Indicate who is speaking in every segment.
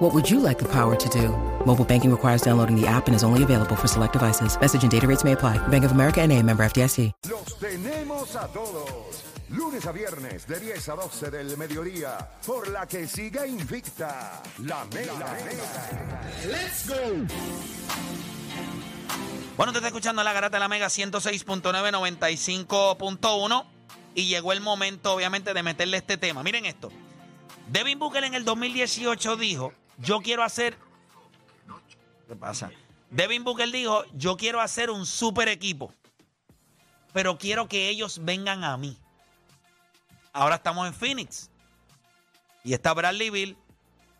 Speaker 1: What would you like the power to do? Mobile banking requires downloading the app and is only available for select devices. Message and data rates may apply. Bank of America and a member FDIC.
Speaker 2: Los tenemos a todos. Lunes a viernes de 10 a 12 del mediodía. Por la que siga invicta. La Mega.
Speaker 3: Let's go.
Speaker 4: Bueno, te está escuchando la garata de la Mega 106.9, 95.1 y llegó el momento, obviamente, de meterle este tema. Miren esto. Devin Booker en el 2018 dijo, yo quiero hacer... ¿Qué pasa? Devin Booker dijo, yo quiero hacer un super equipo, pero quiero que ellos vengan a mí. Ahora estamos en Phoenix. Y está Bradley Bill,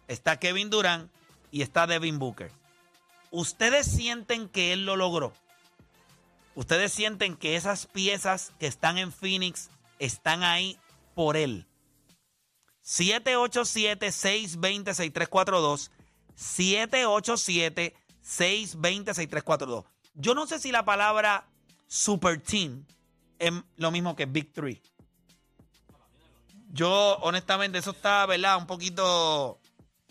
Speaker 4: está Kevin Durant y está Devin Booker. ¿Ustedes sienten que él lo logró? ¿Ustedes sienten que esas piezas que están en Phoenix están ahí por él? 787-620-6342. 787-620-6342. Yo no sé si la palabra super team es lo mismo que Big Three. Yo, honestamente, eso está, ¿verdad? Un poquito.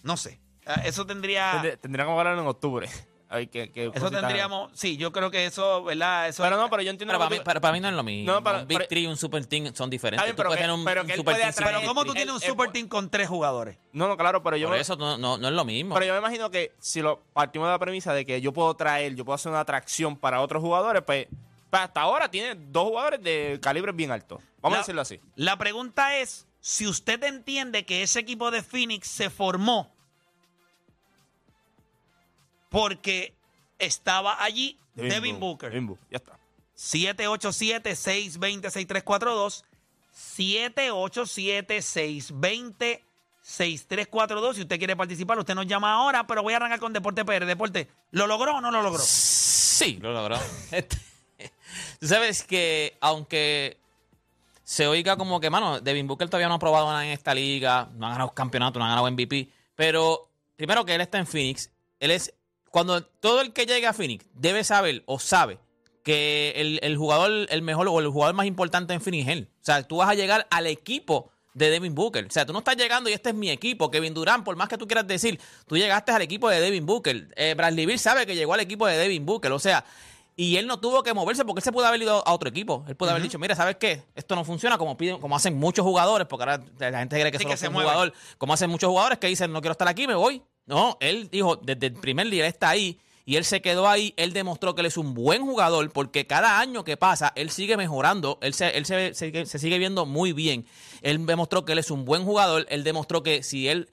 Speaker 4: No sé. Ah, Eso tendría.
Speaker 5: Tendría- que hablar en octubre. Ay,
Speaker 4: Eso
Speaker 5: cositas-
Speaker 4: tendríamos. Sí, yo creo que eso, ¿verdad? Eso,
Speaker 5: Pero no, pero yo entiendo
Speaker 6: Pero
Speaker 5: lo
Speaker 6: para
Speaker 5: que
Speaker 6: mí,
Speaker 5: tú-
Speaker 6: para, para mí no es lo mismo.
Speaker 5: No,
Speaker 6: un Big
Speaker 5: pero-
Speaker 6: Three y un Super Team son diferentes.
Speaker 5: Está bien,
Speaker 6: Tú
Speaker 5: pero
Speaker 6: puedes
Speaker 5: que-
Speaker 6: tener un,
Speaker 5: pero
Speaker 6: un
Speaker 5: que él
Speaker 6: Super
Speaker 5: puede
Speaker 6: Team
Speaker 5: atraer-
Speaker 6: sin
Speaker 4: Pero
Speaker 6: Big
Speaker 4: ¿cómo tú
Speaker 6: Three.
Speaker 4: tienes un super team con tres jugadores?
Speaker 5: No, no, claro, pero yo,
Speaker 6: Por
Speaker 5: me-
Speaker 6: eso no, no, no es lo mismo.
Speaker 5: pero yo me imagino que si lo partimos de la premisa de que yo puedo traer, yo puedo hacer una atracción para otros jugadores, pues, pues hasta ahora tiene dos jugadores de calibre bien alto. Vamos
Speaker 4: La-
Speaker 5: a decirlo así.
Speaker 4: La pregunta es: si usted entiende que ese equipo de Phoenix se formó porque estaba allí Devin, Booker.
Speaker 5: Devin Booker, ya está.
Speaker 4: 787-620-6342. 787-620-6342. Si usted quiere participar, usted nos llama ahora, pero voy a arrancar con Deporte PR. Deporte, ¿lo logró o no lo logró?
Speaker 6: Sí, lo logró. Tú sabes que aunque se oiga como que, mano, Devin Booker todavía no ha probado nada en esta liga, no ha ganado campeonato, no ha ganado MVP, pero primero que él está en Phoenix, él es, cuando todo el que llegue a Phoenix debe saber o sabe que el, el jugador, el mejor o el jugador más importante en Phoenix es él. O sea, tú vas a llegar al equipo de Devin Booker. O sea, tú no estás llegando y este es mi equipo. Kevin Durant, por más que tú quieras decir, tú llegaste al equipo de Devin Booker. Eh, Bradley Bill sabe que llegó al equipo de Devin Booker. O sea, y él no tuvo que moverse porque él se pudo haber ido a otro equipo. Él pudo haber dicho, mira, ¿sabes qué? Esto no funciona como piden, como hacen muchos jugadores, porque ahora la gente cree que
Speaker 4: Sí,
Speaker 6: solo
Speaker 4: que
Speaker 6: es un jugador. Como hacen muchos jugadores que dicen, no quiero estar aquí, me voy. No, él dijo, desde el primer día está ahí y él se quedó ahí. Él demostró que él es un buen jugador porque cada año que pasa, él sigue mejorando. Él se, él se, se- se sigue viendo muy bien. Él demostró que él es un buen jugador. Él demostró que si él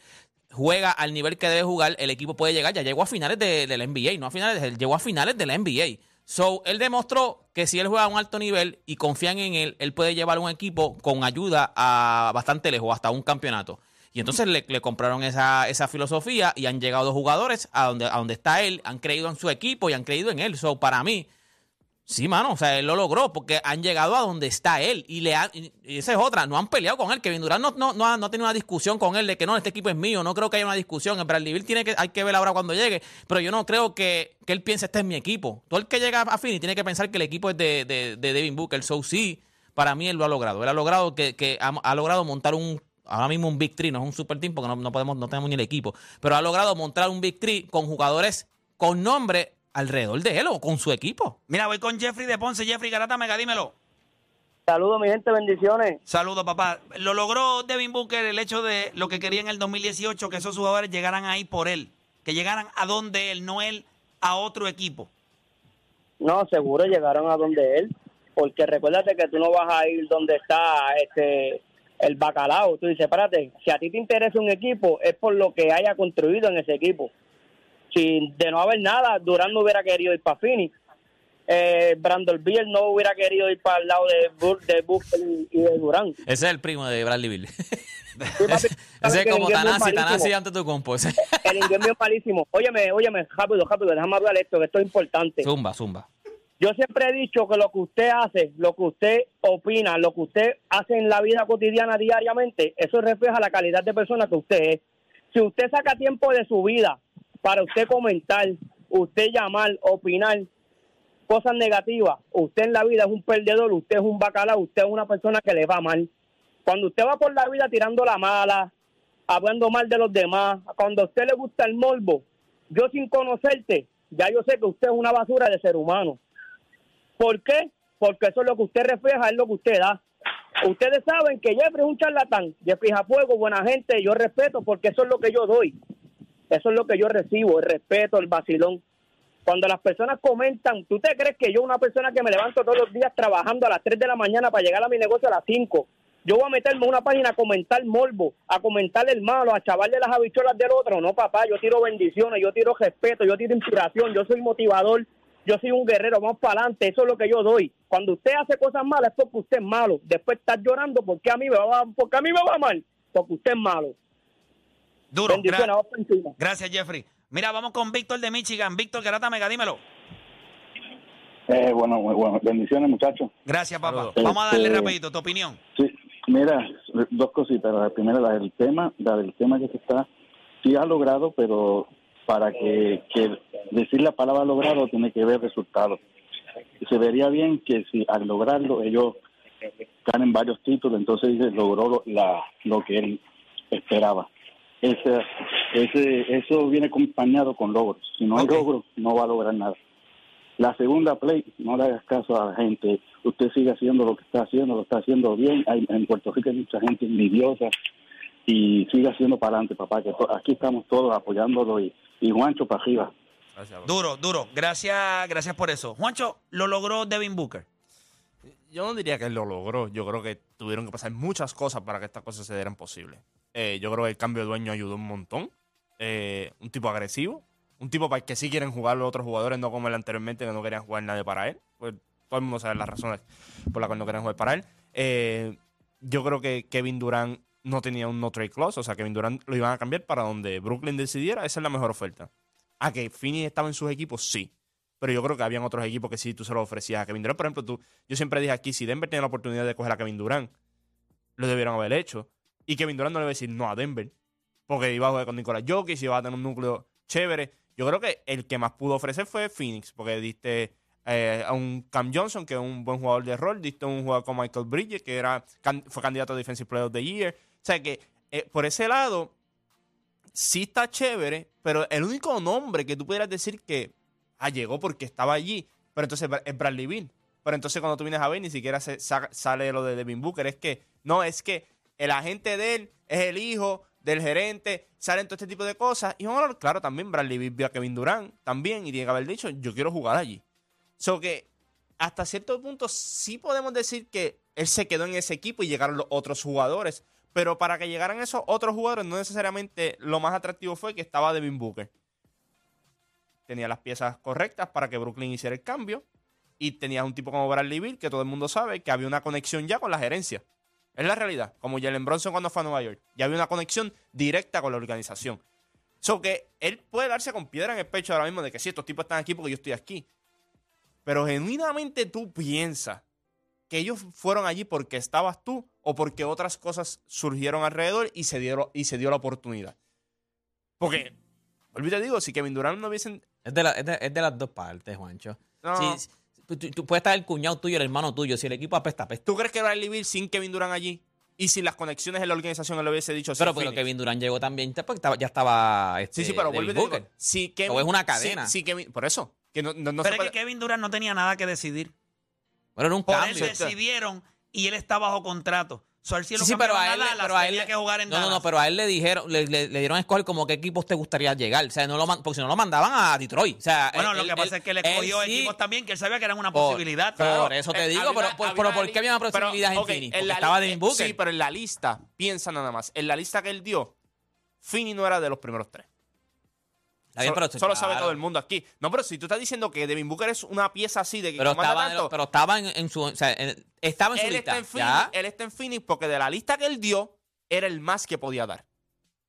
Speaker 6: juega al nivel que debe jugar, el equipo puede llegar. Ya llegó a finales de, de la NBA, no a finales, él llegó a finales de la NBA. So, él demostró que si él juega a un alto nivel y confían en él, él puede llevar un equipo con ayuda a bastante lejos, hasta un campeonato. Y entonces le, compraron esa, esa filosofía y han llegado jugadores a donde, a donde está él, han creído en su equipo y han creído en él. So, para mí, Sí, mano, o sea, él lo logró porque han llegado a donde está él y le han, y esa es otra, no han peleado con él. Kevin Durant no, no, no, ha, no ha tenido una discusión con él de que no, este equipo es mío, no creo que haya una discusión. El Bradley Bill tiene que, hay que ver ahora cuando llegue, pero yo no creo que, que él piense este es mi equipo. Todo el que llega a Fini tiene que pensar que el equipo es de, de, de Devin Booker. So, sí, para mí él lo ha logrado. Él ha logrado que, que ha logrado montar un ahora mismo un Big Three, no es un super team porque no, no podemos, no tenemos ni el equipo, pero ha logrado montar un Big Three con jugadores con nombre alrededor de él o con su equipo.
Speaker 4: Mira, voy con Jeffrey de Ponce. Jeffrey Garata Mega, dímelo.
Speaker 7: Saludos, mi gente, bendiciones.
Speaker 4: Saludos, papá. Lo logró Devin Booker el hecho de lo que quería en el 2018, que esos jugadores llegaran ahí por él, que llegaran a donde él, no él a otro equipo.
Speaker 7: No, seguro llegaron a donde él, porque recuérdate que tú no vas a ir donde está este el bacalao. Tú dices, espérate, si a ti te interesa un equipo, es por lo que haya construido en ese equipo. Si de no haber nada, Durán no hubiera querido ir para Phoenix. Eh, Brandon Beal no hubiera querido ir para el lado de, Bu- de Booker y de Durán.
Speaker 6: Ese es el primo de Bradley Bill. ese, es como Tanasi. Tanasi ante tu compo.
Speaker 7: El inglés mío es malísimo. Óyeme, óyeme, rápido, rápido, déjame hablar esto, que esto es importante.
Speaker 6: Zumba, zumba.
Speaker 7: Yo siempre he dicho que lo que usted hace, lo que usted opina, lo que usted hace en la vida cotidiana diariamente, eso refleja la calidad de persona que usted es. Si usted saca tiempo de su vida para usted comentar, usted llamar, opinar cosas negativas, usted en la vida es un perdedor, usted es un bacalao, usted es una persona que le va mal. Cuando usted va por la vida tirando la mala, hablando mal de los demás, cuando a usted le gusta el morbo, yo sin conocerte, ya yo sé que usted es una basura de ser humano. ¿Por qué? Porque eso es lo que usted refleja, es lo que usted da. Ustedes saben que Jeffrey es un charlatán, Jeffrey Jafuego, buena gente, yo respeto porque eso es lo que yo doy. Eso es lo que yo recibo, el respeto, el vacilón. Cuando las personas comentan, ¿tú te crees que yo, una persona que me levanto todos los días trabajando a las 3 de la mañana para llegar a mi negocio a las 5, yo voy a meterme en una página a comentar morbo, a comentar el malo, a chavarle las habichuelas del otro? No, papá, yo tiro bendiciones, yo tiro respeto, yo tiro inspiración, yo soy motivador, yo soy un guerrero, vamos para adelante, eso es lo que yo doy. Cuando usted hace cosas malas es porque usted es malo. Después estás llorando porque a mí me va, porque a mí me va mal, porque usted es malo.
Speaker 4: Duro.
Speaker 7: Bendiciones,
Speaker 4: Gra-. Gracias, Jeffrey. Mira, vamos con Víctor de Michigan. Víctor Garata Mega, dímelo.
Speaker 8: Eh, bueno, muy bueno. Bendiciones, muchachos.
Speaker 4: Gracias, papá.
Speaker 5: Saludos.
Speaker 4: Vamos a darle
Speaker 8: Este-
Speaker 4: rapidito tu opinión.
Speaker 8: Sí, mira, dos cositas. La primera, la del tema, la del tema que se está, sí ha logrado, pero para que, que decir la palabra logrado tiene que ver resultados. Se vería bien que si al lograrlo ellos ganen varios títulos, entonces dice, logró lo, la, lo que él esperaba. Ese, ese, eso viene acompañado con logros. Si no hay
Speaker 4: Ok.
Speaker 8: logros, no va a lograr nada. La segunda play, no le hagas caso a la gente. Usted sigue haciendo lo que está haciendo, lo está haciendo bien. Hay, en Puerto Rico hay mucha gente envidiosa y sigue haciendo para adelante, papá. Que to- aquí estamos todos apoyándolo y, y Juancho para arriba.
Speaker 5: Gracias, bro.
Speaker 4: Duro, duro. Gracias, gracias por eso. Juancho, lo logró Devin Booker.
Speaker 5: Yo no diría que él lo logró. Yo creo que tuvieron que pasar muchas cosas para que estas cosas se dieran posibles. Eh, yo creo que el cambio de dueño ayudó un montón. Eh, un tipo agresivo. Un tipo para el que sí quieren jugar los otros jugadores, no como el anteriormente, que no querían jugar nadie para él. Pues todo el mundo sabe las razones por las cuales no querían jugar para él. Eh, yo creo que Kevin Durant no tenía un no trade clause. O sea, Kevin Durant lo iban a cambiar para donde Brooklyn decidiera. Esa es la mejor oferta. A que Phoenix estaba en sus equipos, sí. Pero yo creo que habían otros equipos que sí tú se lo ofrecías a Kevin Durant. Por ejemplo, tú, yo siempre dije aquí, si Denver tenía la oportunidad de coger a Kevin Durant, lo debieron haber hecho. Y Kevin Durant no le iba a decir no a Denver. Porque iba a jugar con Nicolás Jokic, iba a tener un núcleo chévere. Yo creo que el que más pudo ofrecer fue Phoenix, porque diste eh, a un Cam Johnson, que es un buen jugador de rol, diste a un jugador sí está chévere, pero el único nombre que tú pudieras decir que ah, llegó porque estaba allí, pero entonces es Bradley Beal. Pero entonces cuando tú vienes a ver, ni siquiera se sa- sale lo de Devin Booker. Es que, no, es que el agente de él es el hijo del gerente, salen todo este tipo de cosas. Y bueno, claro, también Bradley Beal vio a Kevin Durant, también, y tiene que haber dicho, yo quiero jugar allí. So que hasta cierto punto sí podemos decir que él se quedó en ese equipo y llegaron los otros jugadores. Pero para que llegaran esos otros jugadores, no necesariamente lo más atractivo fue que estaba Devin Booker. Tenía las piezas correctas para que Brooklyn hiciera el cambio. Y tenías un tipo como Bradley Beal, que todo el mundo sabe que había una conexión ya con la gerencia. Es la realidad. Como Jalen Bronson cuando fue a Nueva York. Ya había una conexión directa con la organización. So que él puede darse con piedra en el pecho ahora mismo de que sí, estos tipos están aquí porque yo estoy aquí. Pero genuinamente tú piensas que ellos fueron allí porque estabas tú o porque otras cosas surgieron alrededor y se, dieron, y se dio la oportunidad. Porque, olvídate, digo, si Kevin Durant no hubiesen...
Speaker 6: Es de, la- es de- es de las dos partes, Juancho.
Speaker 5: No.
Speaker 6: Si- si- tú, puedes estar el cuñado tuyo, el hermano tuyo. Si el equipo apesta, apesta.
Speaker 5: ¿Tú crees que Bradley Beal sin Kevin Durant allí y sin las conexiones en la organización él le hubiese dicho sí,
Speaker 6: Pero porque
Speaker 5: Phoenix?
Speaker 6: Kevin Durant llegó también, porque estaba- ya estaba. Este,
Speaker 5: Sí, sí, pero vuelve
Speaker 6: Booker.
Speaker 5: si Kevin-
Speaker 6: O es una
Speaker 5: si-
Speaker 6: cadena.
Speaker 5: si Kevin- por eso, que no, no, no
Speaker 4: Pero es
Speaker 5: puede-
Speaker 4: que Kevin Durant no tenía nada que decidir.
Speaker 6: Pero era un
Speaker 4: Por
Speaker 6: cambio.
Speaker 4: él decidieron y él está bajo contrato. So, él
Speaker 6: Sí,
Speaker 4: lo
Speaker 6: sí, pero a él, le-
Speaker 4: Dallas,
Speaker 6: pero a él
Speaker 4: tenía que jugar en
Speaker 6: no, no,
Speaker 4: Dallas.
Speaker 6: no, pero a él le dijeron, le, le- le dieron a escoger como qué equipos te gustaría llegar. O sea, no lo porque si no lo mandaban a Detroit. O sea,
Speaker 4: Bueno,
Speaker 6: él-
Speaker 4: lo que
Speaker 6: él-
Speaker 4: pasa es que le
Speaker 6: él
Speaker 4: cogió
Speaker 6: sí-
Speaker 4: equipos también que él sabía que eran una
Speaker 6: Por-
Speaker 4: posibilidad.
Speaker 6: Por eso te
Speaker 5: Eh,
Speaker 6: digo,
Speaker 5: había
Speaker 6: pero,
Speaker 5: había
Speaker 6: pero
Speaker 5: una
Speaker 6: ¿por qué había una
Speaker 5: pero,
Speaker 6: posibilidad en
Speaker 5: en
Speaker 6: Porque estaba
Speaker 5: li-
Speaker 6: Devin Booker.
Speaker 5: Sí, pero en la lista, piensa nada más, en la lista que él dio, Fini no era de los primeros tres.
Speaker 6: Bien,
Speaker 5: solo
Speaker 6: pero-
Speaker 5: solo sabe todo el mundo aquí. No, pero si tú estás diciendo que Devin Booker es una pieza así de que
Speaker 6: Pero estaba,
Speaker 5: tanto,
Speaker 6: pero estaba en, en su. O sea, en- estaba en su
Speaker 5: él
Speaker 6: lista.
Speaker 5: está en Phoenix, él está en Phoenix porque de la lista que él dio, era el más que podía dar.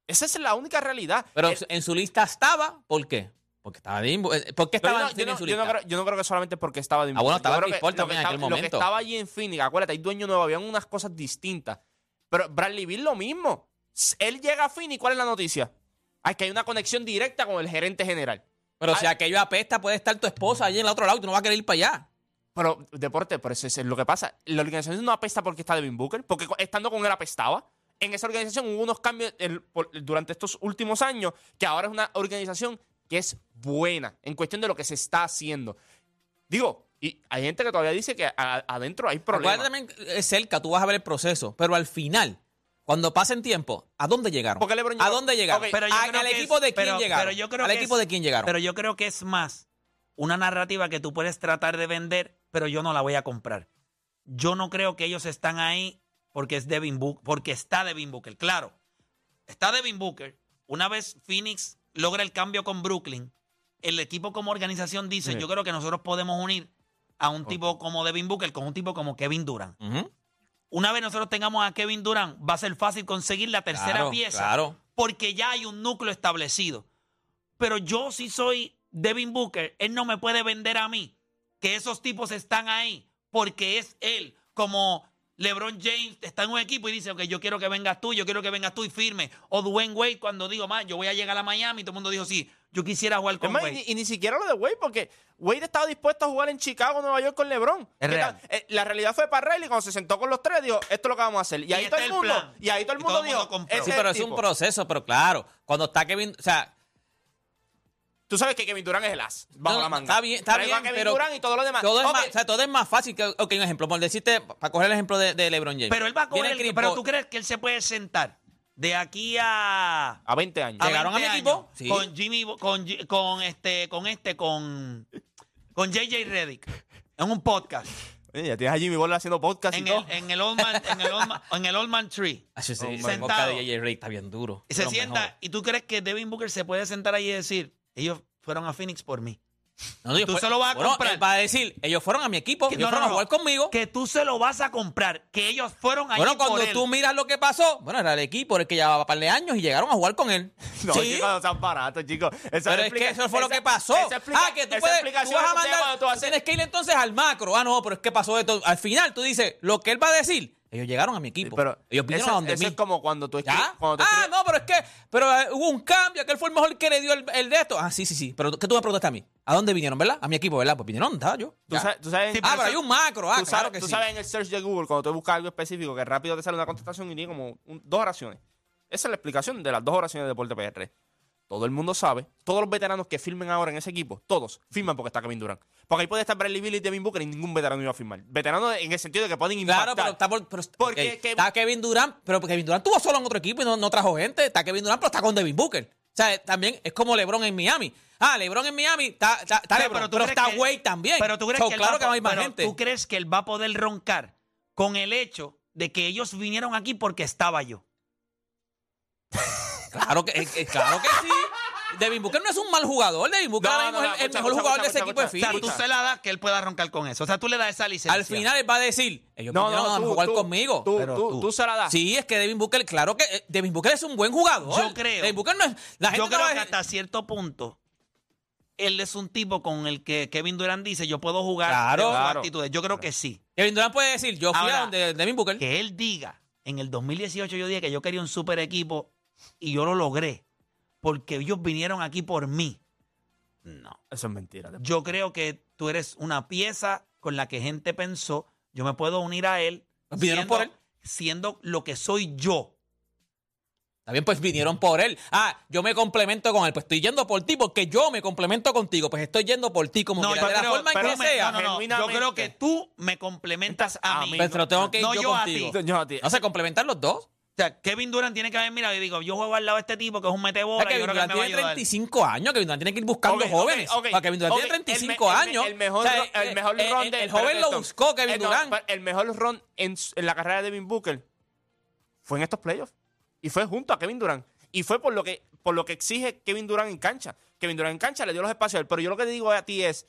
Speaker 5: Esa es la única realidad.
Speaker 6: Pero
Speaker 5: Él-
Speaker 6: en su lista estaba, ¿por qué? Porque estaba Devin Booker. ¿Por qué estaba
Speaker 5: yo, no,
Speaker 6: Devin
Speaker 5: yo, no,
Speaker 6: en su
Speaker 5: yo no creo, yo no creo que solamente porque estaba de
Speaker 6: Ah, bueno, estaba Chris Paul también en aquel
Speaker 5: Lo que
Speaker 6: momento.
Speaker 5: estaba allí en Phoenix, acuérdate, hay dueño nuevo, habían unas cosas distintas. Pero Bradley Bill lo mismo. Él llega a Phoenix, ¿cuál es la noticia? Ay, que hay una conexión directa con el gerente general.
Speaker 6: Pero si
Speaker 5: Ay.
Speaker 6: aquello apesta, puede estar tu esposa allí en el otro lado y tú no vas a querer ir para allá.
Speaker 5: Pero, deporte, pero eso es lo que pasa. La organización no apesta porque está Devin Booker, porque estando con él apestaba. En esa organización hubo unos cambios el- por- durante estos últimos años que ahora es una organización que es buena en cuestión de lo que se está haciendo. Digo, y hay gente que todavía dice que a- adentro hay problemas.
Speaker 6: Acuérdate también, es cerca, tú vas a ver el proceso. Pero al final, cuando pasen tiempo, ¿a dónde llegaron?
Speaker 5: Porque LeBron
Speaker 6: ¿A dónde llegaron?
Speaker 5: Ok,
Speaker 4: Pero yo
Speaker 6: ¿A-
Speaker 4: creo
Speaker 6: ¿Al
Speaker 4: que
Speaker 6: equipo
Speaker 4: es-
Speaker 6: de quién
Speaker 4: pero-
Speaker 6: llegaron?
Speaker 4: pero yo creo
Speaker 6: ¿Al
Speaker 4: que
Speaker 6: equipo
Speaker 4: es-
Speaker 6: de quién llegaron?
Speaker 4: Pero yo creo que es más una narrativa que tú puedes tratar de vender, pero yo no la voy a comprar. Yo no creo que ellos están ahí porque es Devin Booker, porque está Devin Booker. Claro, está Devin Booker. Una vez Phoenix logra el cambio con Brooklyn, el equipo como organización dice,
Speaker 5: Sí.
Speaker 4: yo creo que nosotros podemos unir a un tipo como Devin Booker con un tipo como Kevin Durant.
Speaker 6: Ujú.
Speaker 4: Una vez nosotros tengamos a Kevin Durant, va a ser fácil conseguir la tercera
Speaker 6: Claro,
Speaker 4: pieza
Speaker 6: claro.
Speaker 4: porque ya hay un núcleo establecido. Pero yo si soy Devin Booker, él no me puede vender a mí que esos tipos están ahí porque es él como LeBron James está en un equipo y dice, ok, yo quiero que vengas tú, yo quiero que vengas tú y firme. O Dwayne Wade cuando digo, más, yo voy a llegar a Miami, todo el mundo dijo, sí, yo quisiera jugar con
Speaker 5: y,
Speaker 4: Wade.
Speaker 5: ni- y ni siquiera lo de Wade, porque Wade estaba dispuesto a jugar en Chicago, Nueva York con LeBron.
Speaker 4: Es
Speaker 5: ¿Qué
Speaker 4: real.
Speaker 5: Eh, la realidad fue para Riley cuando se sentó con los tres, dijo, esto es lo que vamos a hacer. Y,
Speaker 4: Y
Speaker 5: ahí
Speaker 4: este
Speaker 5: todo el
Speaker 4: el
Speaker 5: mundo,
Speaker 4: plan.
Speaker 5: y ahí todo el
Speaker 4: Y
Speaker 5: mundo
Speaker 4: todo el
Speaker 5: dijo,
Speaker 4: mundo
Speaker 6: Sí, pero
Speaker 5: el
Speaker 6: es un proceso, pero claro, cuando está Kevin, o sea,
Speaker 5: Tú sabes que Kevin Durant es el as, bajo
Speaker 6: no,
Speaker 5: la manga.
Speaker 6: está bien, está
Speaker 5: Traigo a
Speaker 6: bien,
Speaker 5: Kevin
Speaker 6: pero
Speaker 5: Durant y todo lo demás.
Speaker 6: todo es, más, o sea, todo es más fácil que, ok, un ejemplo, por decirte, para coger el ejemplo de, de LeBron James.
Speaker 4: Pero él va a coger,
Speaker 6: Chris
Speaker 4: pero tú crees que él se puede sentar de aquí a
Speaker 5: a 20 años.
Speaker 4: a
Speaker 6: ¿Llegaron a
Speaker 4: 20
Speaker 6: mi equipo?
Speaker 4: años
Speaker 6: Sí.
Speaker 4: Con Jimmy, con, con este, con este, con, con JJ Reddick en un podcast.
Speaker 5: Oye, ya tienes a Jimmy Butler haciendo podcast
Speaker 4: En
Speaker 5: y todo.
Speaker 4: el, en el Old Man, en el Old Man, en el Old Man Tree.
Speaker 6: Ah, sí, sí,
Speaker 5: Oh,
Speaker 6: el
Speaker 4: sentado.
Speaker 6: podcast de J.J. Rey está bien duro.
Speaker 4: Y se sienta,
Speaker 6: mejores.
Speaker 4: y tú crees que Devin Booker se puede sentar ahí y decir, ellos fueron a Phoenix por mí.
Speaker 6: No,
Speaker 4: Tú
Speaker 6: fue-
Speaker 4: se lo vas a
Speaker 6: bueno,
Speaker 4: comprar.
Speaker 6: va a decir, ellos fueron a mi equipo,
Speaker 4: Que-
Speaker 6: ellos
Speaker 4: no,
Speaker 6: fueron a jugar conmigo.
Speaker 4: Que tú se lo vas a comprar, que ellos fueron allí
Speaker 6: Bueno,
Speaker 4: por
Speaker 6: cuando
Speaker 4: él.
Speaker 6: tú miras lo que pasó, bueno, era el equipo el que llevaba un par de años y llegaron a jugar con él.
Speaker 5: No,
Speaker 6: sí,
Speaker 5: chicos, no sean baratos, chicos. Esa
Speaker 6: pero es que eso fue lo que pasó.
Speaker 5: explica-
Speaker 6: ah, que tú, puedes, tú vas a mandar, tienes que ir entonces al macro. Ah, no, pero es que pasó esto. Al final tú dices, lo que él va a decir, ellos llegaron a mi equipo.
Speaker 5: Pero
Speaker 6: ellos vinieron a donde
Speaker 5: eso
Speaker 6: mí.
Speaker 5: es como cuando tú
Speaker 6: Ah,
Speaker 5: escribes-
Speaker 6: no, pero es que pero eh, hubo un cambio, que él fue el mejor que le dio el, el de esto. Ah, sí, sí, sí. Pero ¿qué tú me preguntaste a mí? ¿A dónde vinieron, verdad? A mi equipo, ¿verdad? Pues vinieron, ¿verdad? Yo.
Speaker 5: Tú sabes, tú sabes-
Speaker 6: ah, pero hay un macro. Ah,
Speaker 5: tú
Speaker 6: claro
Speaker 5: sabes,
Speaker 6: que
Speaker 5: tú
Speaker 6: sí.
Speaker 5: sabes en el search de Google, cuando tú buscas algo específico, que rápido te sale una contestación y tiene como un- dos oraciones. Esa es la explicación de las dos oraciones de Deporte PR. Todo el mundo sabe, todos los veteranos que firmen ahora en ese equipo, todos firman porque está Kevin Durant. Porque ahí puede estar Bradley Bill y Devin Booker y ningún veterano iba a firmar. Veteranos en el sentido de que pueden impactar.
Speaker 6: Claro, pero está por, pero-
Speaker 5: Porque
Speaker 6: ok,
Speaker 5: Kevin-
Speaker 6: está Kevin Durant, pero Kevin Durant tuvo solo en otro equipo y no, no trajo gente. Está Kevin Durant, pero está con Devin Booker. O sea, también es como LeBron en Miami. Ah, LeBron en Miami, está, está, está
Speaker 4: Pero-
Speaker 6: LeBron,
Speaker 4: pero
Speaker 6: pero,
Speaker 4: tú crees
Speaker 6: está
Speaker 4: que-
Speaker 6: Wade también.
Speaker 4: Pero tú crees
Speaker 6: So,
Speaker 4: que
Speaker 6: claro
Speaker 4: va,
Speaker 6: que va a ir más
Speaker 4: pero
Speaker 6: gente.
Speaker 4: ¿Tú crees que él va a poder roncar con el hecho de que ellos vinieron aquí porque estaba yo?
Speaker 6: Claro que, eh, eh, claro que sí. Devin Booker no es un mal jugador. Devin Booker
Speaker 5: No,
Speaker 6: ahora mismo
Speaker 5: no,
Speaker 6: es
Speaker 5: no,
Speaker 6: el, el
Speaker 5: escucha,
Speaker 6: mejor
Speaker 5: escucha,
Speaker 6: jugador de ese
Speaker 5: escucha,
Speaker 6: equipo de
Speaker 4: O sea,
Speaker 6: Phoenix.
Speaker 4: tú se la das que él pueda roncar con eso. O sea, tú le das esa licencia.
Speaker 6: Al final él va a decir, ellos
Speaker 5: No,
Speaker 6: vinieron
Speaker 5: no,
Speaker 6: a jugar
Speaker 5: tú,
Speaker 6: conmigo.
Speaker 5: Tú,
Speaker 4: Pero
Speaker 5: tú,
Speaker 4: tú-
Speaker 5: tú se la das.
Speaker 6: Sí, es que Devin Booker, claro que eh, Devin Booker es un buen jugador.
Speaker 4: Yo creo.
Speaker 6: Devin Booker no es. La gente
Speaker 4: Yo
Speaker 6: no
Speaker 4: creo
Speaker 6: va a
Speaker 4: que hasta cierto punto él es un tipo con el que Kevin Durant dice yo puedo jugar
Speaker 6: Claro.
Speaker 4: actitudes. Yo creo que sí.
Speaker 6: Kevin Durant puede decir, yo fui
Speaker 4: Ahora,
Speaker 6: a donde Devin Booker.
Speaker 4: Que él diga en el 2018 yo dije que yo quería un super equipo y yo lo logré porque ellos vinieron aquí por mí. No.
Speaker 5: Eso es mentira.
Speaker 4: Yo creo que tú eres una pieza con la que gente pensó, yo me puedo unir a él,
Speaker 6: Vinieron
Speaker 4: siendo,
Speaker 6: por él.
Speaker 4: siendo lo que soy yo.
Speaker 6: También pues vinieron por él. Ah, yo me complemento con él. Pues estoy yendo por ti porque yo me complemento contigo. Pues estoy yendo por ti como
Speaker 4: No,
Speaker 6: quiera.
Speaker 4: yo
Speaker 6: de la
Speaker 4: creo,
Speaker 6: forma en que
Speaker 4: me-
Speaker 6: sea.
Speaker 4: no, no, no, yo creo que tú me complementas a
Speaker 5: A
Speaker 4: mí.
Speaker 6: Pues, pero tengo que ir
Speaker 4: no
Speaker 6: yo,
Speaker 4: yo a
Speaker 6: contigo.
Speaker 4: ti.
Speaker 5: Yo a ti.
Speaker 6: No se complementar los dos.
Speaker 4: O sea, Kevin Durant tiene que haber mirado y digo, yo juego al lado de este tipo que es un metebola. Y yo
Speaker 6: Kevin Durant tiene
Speaker 4: ayudar.
Speaker 6: 35 años. Kevin Durant tiene que ir buscando
Speaker 5: Ok,
Speaker 6: jóvenes.
Speaker 5: ok, ok,
Speaker 6: Porque Kevin Durant tiene
Speaker 5: El me-
Speaker 6: 35
Speaker 5: el
Speaker 6: años.
Speaker 5: El mejor,
Speaker 6: O sea,
Speaker 5: el
Speaker 6: eh,
Speaker 5: mejor
Speaker 6: eh,
Speaker 5: ron
Speaker 6: el-
Speaker 5: de.
Speaker 6: el joven lo buscó, Kevin
Speaker 5: Eh,
Speaker 6: Durant.
Speaker 5: el mejor ron en, en la carrera de Devin Booker fue en estos playoffs. Y fue junto a Kevin Durant. Y fue por lo que, por lo que exige Kevin Durant en cancha. Kevin Durant en cancha le dio los espacios. Pero yo lo que te digo a ti es.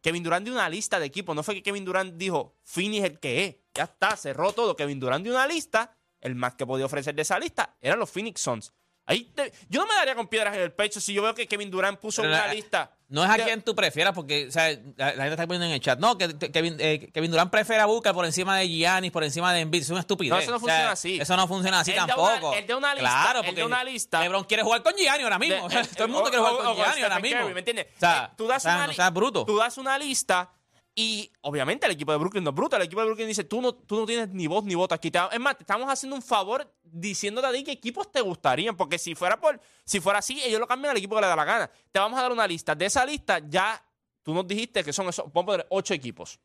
Speaker 5: Kevin Durant dio una lista de equipos. No fue que Kevin Durant dijo, Fini es el que es. Ya está, cerró todo. Kevin Durant dio una lista. El más que podía ofrecer de esa lista eran los Phoenix Suns. Ahí te- yo no me daría con piedras en el pecho si yo veo que Kevin Durant puso
Speaker 6: Pero
Speaker 5: una
Speaker 6: la-
Speaker 5: lista.
Speaker 6: No es a
Speaker 5: de-
Speaker 6: quien tú prefieras, porque o sea, la, la gente está poniendo en el chat. No, que, que- Kevin, eh, Kevin Durant prefiere a Booker por encima de Giannis, por encima de Embiid. Es una estupidez.
Speaker 5: No, eso no
Speaker 6: O sea,
Speaker 5: funciona así.
Speaker 6: Eso no funciona así tampoco.
Speaker 5: una- él da una lista,
Speaker 6: Claro, porque
Speaker 5: una lista.
Speaker 6: LeBron quiere jugar con Giannis ahora mismo.
Speaker 5: de-
Speaker 6: Todo el mundo
Speaker 5: o-
Speaker 6: quiere jugar
Speaker 5: o-
Speaker 6: con Giannis ahora mismo.
Speaker 5: ¿me entiendes?
Speaker 6: O sea,
Speaker 5: Eh, tú das
Speaker 6: sea,
Speaker 5: una
Speaker 6: no bruto.
Speaker 5: Tú das una lista y obviamente el equipo de Brooklyn no es bruto. El equipo de Brooklyn dice, tú no, tú no tienes ni voz ni voto aquí. Te- Es más, te estamos haciendo un favor diciéndote a ti qué equipos te gustarían. Porque si fuera por si fuera así, ellos lo cambian al equipo que le da la gana. Te vamos a dar una lista. De esa lista ya tú nos dijiste que son esos, vamos a poner ocho equipos.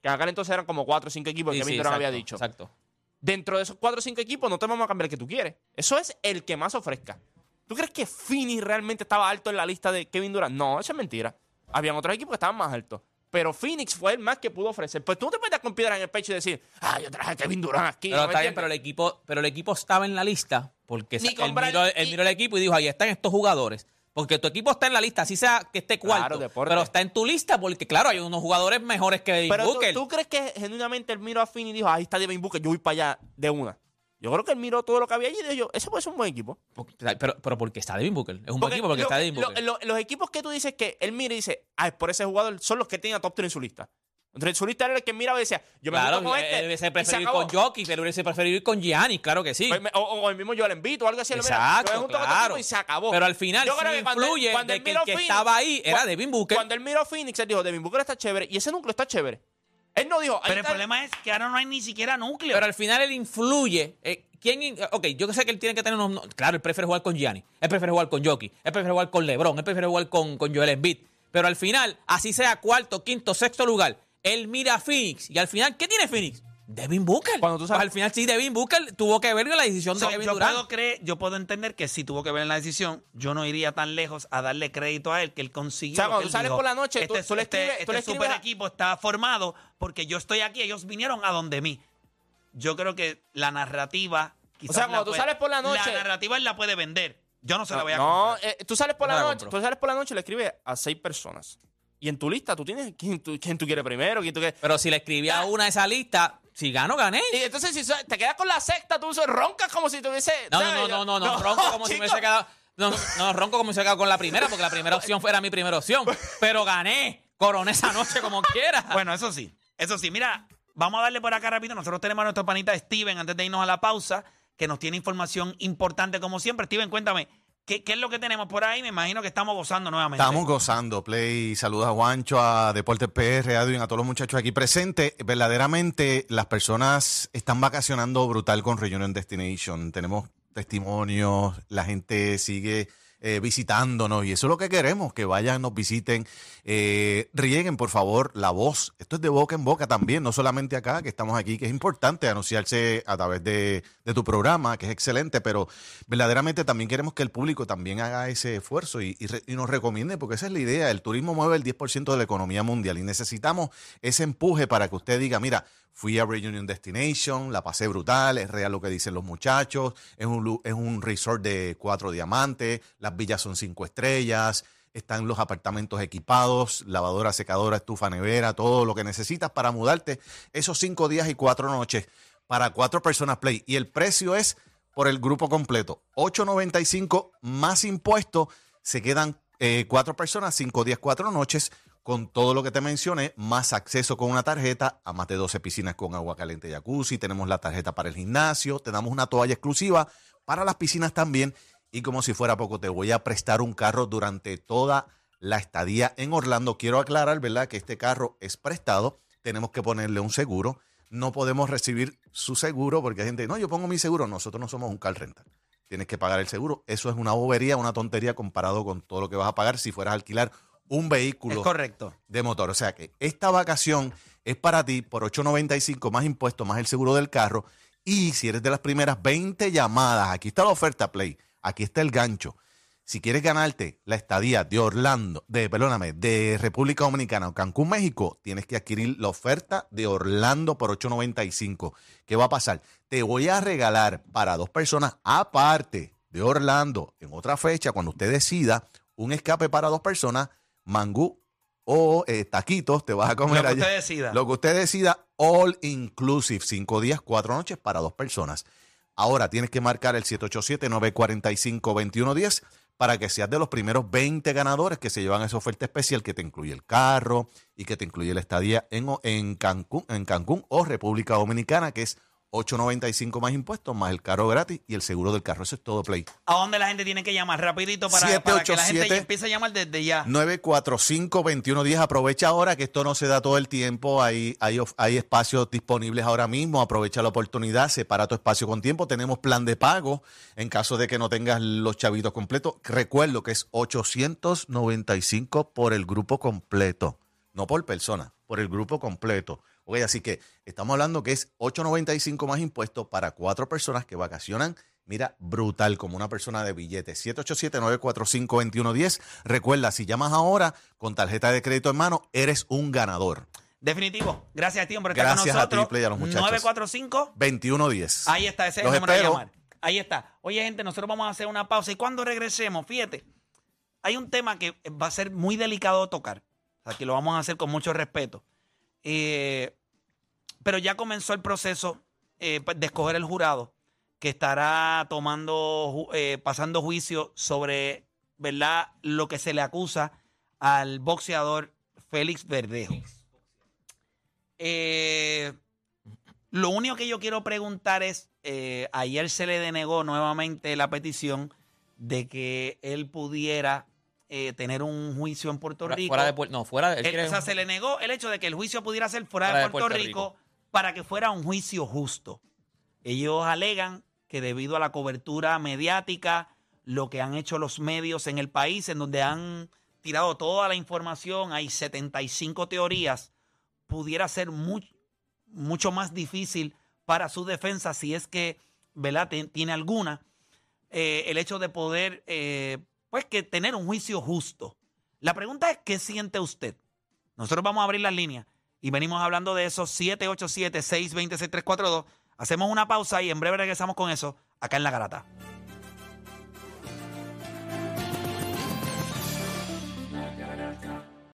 Speaker 5: Que acá entonces eran como cuatro o cinco equipos
Speaker 6: Sí,
Speaker 5: que
Speaker 6: sí,
Speaker 5: había dicho.
Speaker 6: Exacto.
Speaker 5: Dentro de esos cuatro o cinco equipos no te vamos a cambiar el que tú quieres. Eso es el que más ofrezca. ¿Tú crees que Phoenix realmente estaba alto en la lista de Kevin Durant? No, eso es mentira. Habían otros equipos que estaban más altos. Pero Phoenix fue el más que pudo ofrecer. Pues tú no te dar con piedra en el pecho y decir, ah, yo traje a Kevin Durant aquí.
Speaker 6: Pero
Speaker 5: ¿no
Speaker 6: está bien, pero el equipo, pero el equipo estaba en la lista porque él, miró, él miró el equipo y dijo, ahí están estos jugadores. Porque tu equipo está en la lista, así sea que esté cuarto.
Speaker 5: Claro, deporte.
Speaker 6: pero está en tu lista porque, claro, hay unos jugadores mejores que Devin
Speaker 5: Pero tú,
Speaker 6: Booker.
Speaker 5: tú crees que genuinamente él miró a Phoenix y dijo, ahí está Devin Booker, yo voy para allá de una. Yo creo que él miró todo lo que había allí y dijo, yo, ese puede ser un buen equipo.
Speaker 6: Pero, pero porque está Devin Booker. Es un buen equipo porque
Speaker 5: lo-
Speaker 6: está Devin Booker.
Speaker 5: lo- los equipos que tú dices que él mira y dice, ah, es por ese jugador, son los que tienen a top 3 en su lista. Entonces, en su lista era el que miraba y decía, yo me
Speaker 6: claro,
Speaker 5: junto con
Speaker 6: él
Speaker 5: este.
Speaker 6: hubiese
Speaker 5: y se
Speaker 6: preferido ir con Jokic, él hubiese preferido ir con Giannis, claro que sí.
Speaker 5: O, el- o- o el mismo Joel Embiid o algo así. él mira,
Speaker 6: Exacto,
Speaker 5: este
Speaker 6: claro.
Speaker 5: y se acabó.
Speaker 6: Pero al final
Speaker 5: Yo
Speaker 6: sí
Speaker 5: creo que cuando él-
Speaker 6: influye
Speaker 5: cuando
Speaker 6: de
Speaker 5: él
Speaker 6: que el
Speaker 5: Phoenix-
Speaker 6: estaba ahí era Devin Booker.
Speaker 5: Cuando él miró Phoenix, él dijo, Devin Booker está chévere y ese núcleo está chévere. Él no dijo,
Speaker 4: Pero el problema es que ahora no hay ni siquiera núcleo.
Speaker 6: Pero al final él influye. eh, ¿quién in- ok, yo sé que él tiene que tener unos. no- Claro, él prefiere jugar con Gianni. Él prefiere jugar con Jokic. Él prefiere jugar con LeBron. Él prefiere jugar con, con Joel Embiid. Pero al final, así sea cuarto, quinto, sexto lugar, él mira a Phoenix. Y al final, ¿qué tiene Phoenix? Devin Booker.
Speaker 5: Cuando tú sabes-
Speaker 6: al final, sí, Devin Booker tuvo que ver con la decisión de Kevin
Speaker 4: yo
Speaker 6: Durant.
Speaker 4: puedo creer, yo puedo entender que si tuvo que ver en la decisión, yo no iría tan lejos a darle crédito a él que él consiguió.
Speaker 5: O sea, cuando tú sales
Speaker 4: dijo.
Speaker 5: por la noche, tú-
Speaker 4: este,
Speaker 5: tú le
Speaker 4: este-
Speaker 5: escribes- tú le
Speaker 4: este super
Speaker 5: a-
Speaker 4: equipo está formado porque yo estoy aquí, ellos vinieron a donde mí. Yo creo que la narrativa, quizás
Speaker 5: sea, cuando tú
Speaker 4: puede-
Speaker 5: sales por la noche-
Speaker 4: la narrativa él la puede vender. Yo no se la voy a
Speaker 5: No, eh, tú sales por
Speaker 6: No
Speaker 5: la
Speaker 6: la
Speaker 5: noche, tú sales por la noche y le escribes a seis personas. Y en tu lista tú tienes quién tú, quién tú quieres primero, quién tú quieres.
Speaker 6: Pero si le escribí a una de esa lista, si gano, gané.
Speaker 5: Y entonces si te quedas con la sexta, tú roncas como si tuviese.
Speaker 6: No, no, no, no, no, no, ronco como si me hubiese quedado. No, no, no, ronco como si hubiese quedado con la primera, porque la primera opción fuera mi primera opción. Pero gané. Coroné esa noche como quiera.
Speaker 4: Bueno, eso sí, eso sí. Mira, vamos a darle por acá rápido. Nosotros tenemos a nuestro panita Steven antes de irnos a la pausa, que nos tiene información importante como siempre. Steven, cuéntame, ¿qué, es lo que tenemos por ahí? Me imagino que estamos gozando nuevamente.
Speaker 9: Estamos gozando, Play. Saludos a Juancho, a Deportes PR, a Edwin, a todos los muchachos aquí presentes. Verdaderamente, las personas están vacacionando brutal con Reunion Destination. Tenemos testimonios, la gente sigue eh, visitándonos y eso es lo que queremos, que vayan, nos visiten, eh, rieguen por favor la voz. Esto es de boca en boca también, no solamente acá, que estamos aquí, que es importante anunciarse a través de, de tu programa, que es excelente, pero verdaderamente también queremos que el público también haga ese esfuerzo y, y nos recomiende, porque esa es la idea. El turismo mueve el 10% de la economía mundial y necesitamos ese empuje para que usted diga, mira, fui a Reunion Destination, la pasé brutal, es real lo que dicen los muchachos, es un, es un resort de cuatro diamantes, las villas son cinco estrellas, están los apartamentos equipados, lavadora, secadora, estufa, nevera, todo lo que necesitas para mudarte esos cinco días y cuatro noches para cuatro personas play. Y el precio es por el grupo completo. 8.95 más impuestos. Se quedan eh, cuatro personas, cinco días, cuatro noches, con todo lo que te mencioné, más acceso con una tarjeta a más de 12 piscinas con agua caliente y jacuzzi. Tenemos la tarjeta para el gimnasio, te damos una toalla exclusiva para las piscinas también. Y como si fuera poco, te voy a prestar un carro durante toda la estadía en Orlando. Quiero aclarar, ¿verdad?, que este carro es prestado. Tenemos que ponerle un seguro. No podemos recibir su seguro porque hay gente, no, yo pongo mi seguro. Nosotros no somos un car rental. Tienes que pagar el seguro. Eso es una bobería, una tontería comparado con todo lo que vas a pagar si fueras a alquilar un
Speaker 4: Es
Speaker 9: vehículo
Speaker 4: correcto.
Speaker 9: de motor. O sea que esta vacación es para ti por 8.95 más impuestos, más el seguro del carro. Y si eres de las primeras 20 llamadas, aquí está la oferta Play, aquí está el gancho. Si quieres ganarte la estadía de Orlando, de, perdóname, de República Dominicana o Cancún, México, tienes que adquirir la oferta de Orlando por 8.95. ¿Qué va a pasar? Te voy a regalar para dos personas aparte de Orlando en otra fecha, cuando usted decida, un escape para dos personas, mangú o eh, taquitos, te vas a comer
Speaker 4: Lo que
Speaker 9: allá.
Speaker 4: usted decida.
Speaker 9: Lo que usted decida, all inclusive, cinco días, cuatro noches para dos personas. Ahora tienes que marcar el 787-945-2110 para que seas de los primeros 20 ganadores que se llevan esa oferta especial que te incluye el carro y que te incluye la estadía en, en, Cancún, en Cancún o República Dominicana, que es 8.95 más impuestos, más el carro gratis y el seguro del carro. Eso es todo, Play.
Speaker 4: ¿A dónde la gente tiene que llamar? Rapidito para, para que la gente empiece a llamar desde ya.
Speaker 9: 945-2110. Aprovecha ahora que esto no se da todo el tiempo. Hay, hay, hay espacios disponibles ahora mismo. Aprovecha la oportunidad. Separa tu espacio con tiempo. Tenemos plan de pago en caso de que no tengas los chavitos completos. Recuerdo que es 895 por el grupo completo. No por persona, por el grupo completo así que estamos hablando que es 8.95 más impuestos para cuatro personas que vacacionan. Mira, brutal, como una persona de billete. 787-945-2110. Recuerda, si llamas ahora con tarjeta de crédito en mano, eres un ganador.
Speaker 4: Definitivo. Gracias a ti estar Gracias con nosotros.
Speaker 9: a ti, a los muchachos.
Speaker 4: 945
Speaker 9: 2110.
Speaker 4: Ahí está, ese es el número de llamar. Ahí está. Oye, gente, nosotros vamos a hacer una pausa y cuando regresemos, fíjate, hay un tema que va a ser muy delicado de tocar. Aquí lo vamos a hacer con mucho respeto. Eh, pero ya comenzó el proceso eh, de escoger el jurado que estará tomando, eh, pasando juicio sobre, ¿verdad?, lo que se le acusa al boxeador Félix Verdejo. Eh, lo único que yo quiero preguntar es, ayer se le denegó nuevamente la petición de que él pudiera tener un juicio en Puerto Rico.
Speaker 6: Fuera de, no, fuera
Speaker 4: de, O sea, se le negó el hecho de que el juicio pudiera ser fuera, de Puerto, Rico para que fuera un juicio justo. Ellos alegan que debido a la cobertura mediática, lo que han hecho los medios en el país, en donde han tirado toda la información, hay 75 teorías, pudiera ser mucho más difícil para su defensa, si es que ¿verdad? tiene alguna, eh, el hecho de poder, eh, pues que tener un juicio justo. La pregunta es, ¿qué siente usted? Nosotros vamos a abrir las líneas. Y venimos hablando de esos 787-620-6342. Hacemos una pausa y en breve regresamos con eso acá en La Garata.